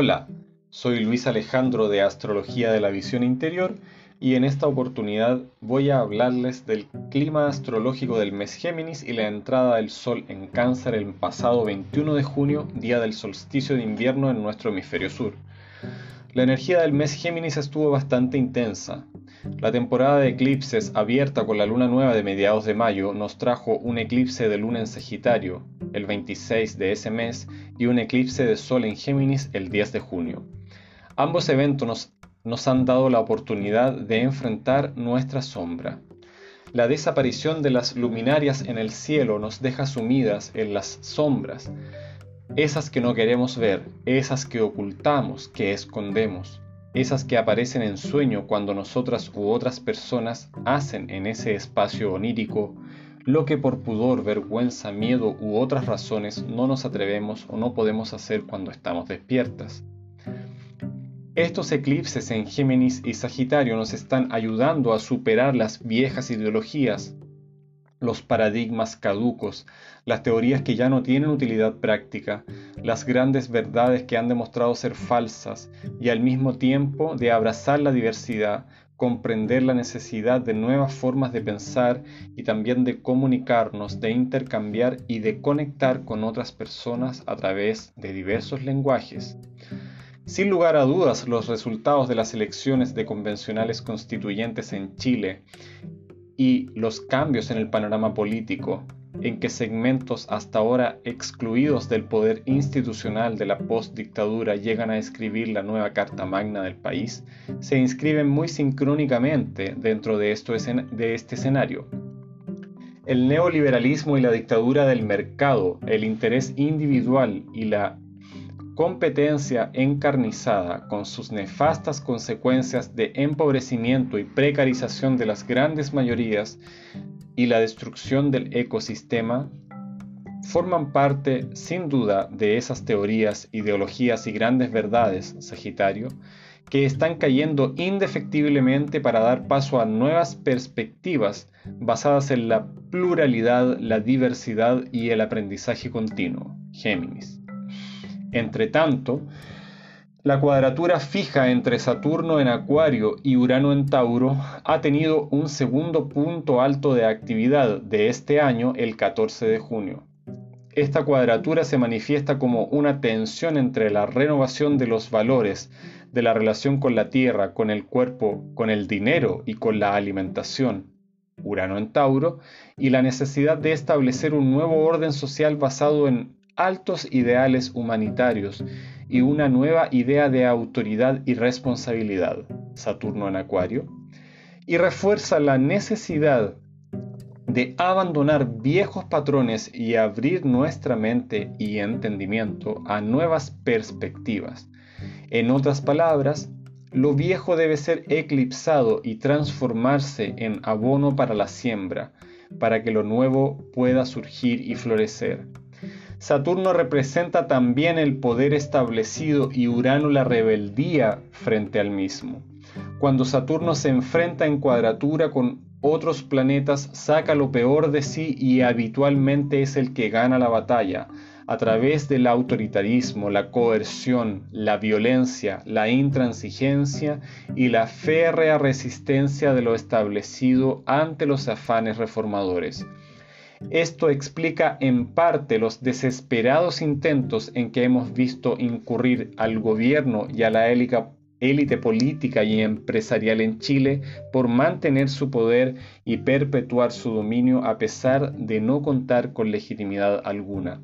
Hola, soy Luis Alejandro de Astrología de la Visión Interior y en esta oportunidad voy a hablarles del clima astrológico del mes Géminis y la entrada del Sol en Cáncer el pasado 21 de junio, día del solsticio de invierno en nuestro hemisferio sur. La energía del mes Géminis estuvo bastante intensa. La temporada de eclipses abierta con la luna nueva de mediados de mayo nos trajo un eclipse de luna en Sagitario, el 26 de ese mes, y un eclipse de sol en Géminis el 10 de junio. Ambos eventos nos, nos han dado la oportunidad de enfrentar nuestra sombra. La desaparición de las luminarias en el cielo nos deja sumidas en las sombras, esas que no queremos ver, esas que ocultamos, que escondemos, esas que aparecen en sueño cuando nosotras u otras personas hacen en ese espacio onírico lo que por pudor, vergüenza, miedo u otras razones no nos atrevemos o no podemos hacer cuando estamos despiertas. Estos eclipses en Géminis y Sagitario nos están ayudando a superar las viejas ideologías, los paradigmas caducos, las teorías que ya no tienen utilidad práctica, las grandes verdades que han demostrado ser falsas y al mismo tiempo de abrazar la diversidad, comprender la necesidad de nuevas formas de pensar y también de comunicarnos, de intercambiar y de conectar con otras personas a través de diversos lenguajes. Sin lugar a dudas, los resultados de las elecciones de convencionales constituyentes en Chile y los cambios en el panorama político, en que segmentos hasta ahora excluidos del poder institucional de la postdictadura llegan a escribir la nueva Carta Magna del país, se inscriben muy sincrónicamente dentro de, esto, de este escenario. El neoliberalismo y la dictadura del mercado, el interés individual y la competencia encarnizada con sus nefastas consecuencias de empobrecimiento y precarización de las grandes mayorías y la destrucción del ecosistema forman parte sin duda de esas teorías, ideologías y grandes verdades, Sagitario, que están cayendo indefectiblemente para dar paso a nuevas perspectivas basadas en la pluralidad, la diversidad y el aprendizaje continuo, Géminis. Entre tanto, la cuadratura fija entre Saturno en Acuario y Urano en Tauro ha tenido un segundo punto alto de actividad de este año el 14 de junio. Esta cuadratura se manifiesta como una tensión entre la renovación de los valores, de la relación con la tierra, con el cuerpo, con el dinero y con la alimentación, Urano en Tauro, y la necesidad de establecer un nuevo orden social basado en altos ideales humanitarios y una nueva idea de autoridad y responsabilidad, Saturno en Acuario, y refuerza la necesidad de abandonar viejos patrones y abrir nuestra mente y entendimiento a nuevas perspectivas. En otras palabras, lo viejo debe ser eclipsado y transformarse en abono para la siembra, para que lo nuevo pueda surgir y florecer. Saturno representa también el poder establecido y Urano la rebeldía frente al mismo. Cuando Saturno se enfrenta en cuadratura con otros planetas, saca lo peor de sí y habitualmente es el que gana la batalla, a través del autoritarismo, la coerción, la violencia, la intransigencia y la férrea resistencia de lo establecido ante los afanes reformadores. Esto explica en parte los desesperados intentos en que hemos visto incurrir al gobierno y a la élite política y empresarial en Chile por mantener su poder y perpetuar su dominio a pesar de no contar con legitimidad alguna.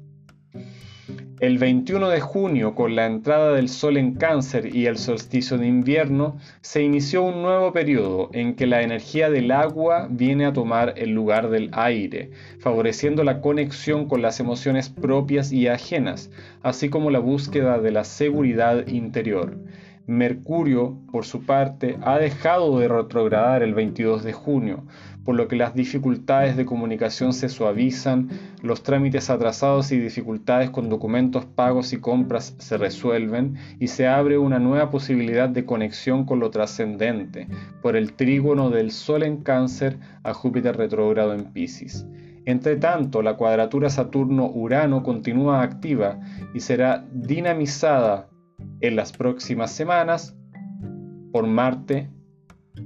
El 21 de junio, con la entrada del Sol en Cáncer y el solsticio de invierno, se inició un nuevo periodo en que la energía del agua viene a tomar el lugar del aire, favoreciendo la conexión con las emociones propias y ajenas, así como la búsqueda de la seguridad interior. Mercurio, por su parte, ha dejado de retrogradar el 22 de junio, por lo que las dificultades de comunicación se suavizan, los trámites atrasados y dificultades con documentos pagos y compras se resuelven y se abre una nueva posibilidad de conexión con lo trascendente, por el trígono del Sol en Cáncer a Júpiter retrógrado en Pisces. Entre tanto, la cuadratura Saturno-Urano continúa activa y será dinamizada en las próximas semanas por Marte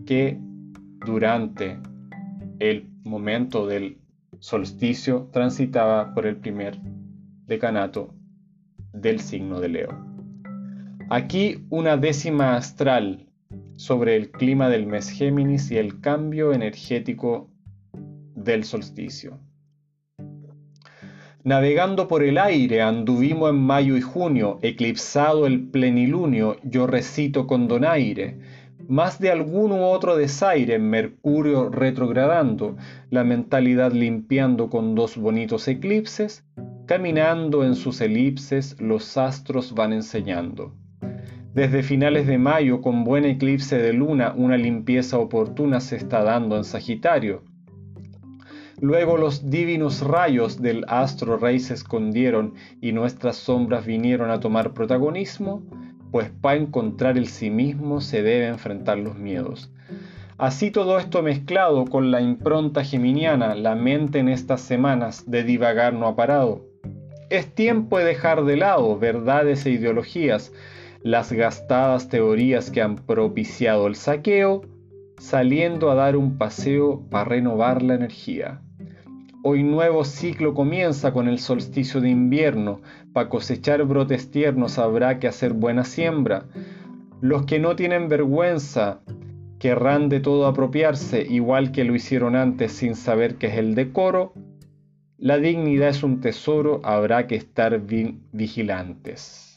que durante el momento del solsticio transitaba por el primer decanato del signo de Leo. Aquí una décima astral sobre el clima del mes Géminis y el cambio energético del solsticio. Navegando por el aire anduvimos en mayo y junio, eclipsado el plenilunio, yo recito con donaire, más de algún u otro desaire, Mercurio retrogradando, la mentalidad limpiando con dos bonitos eclipses, caminando en sus elipses los astros van enseñando. Desde finales de mayo, con buen eclipse de luna, una limpieza oportuna se está dando en Sagitario. Luego los divinos rayos del astro rey se escondieron y nuestras sombras vinieron a tomar protagonismo, pues para encontrar el sí mismo se debe enfrentar los miedos. Así todo esto mezclado con la impronta geminiana, la mente en estas semanas de divagar no ha parado. Es tiempo de dejar de lado verdades e ideologías, las gastadas teorías que han propiciado el saqueo, saliendo a dar un paseo para renovar la energía. Hoy nuevo ciclo comienza con el solsticio de invierno, para cosechar brotes tiernos habrá que hacer buena siembra. Los que no tienen vergüenza querrán de todo apropiarse, igual que lo hicieron antes sin saber qué es el decoro. La dignidad es un tesoro, habrá que estar vigilantes.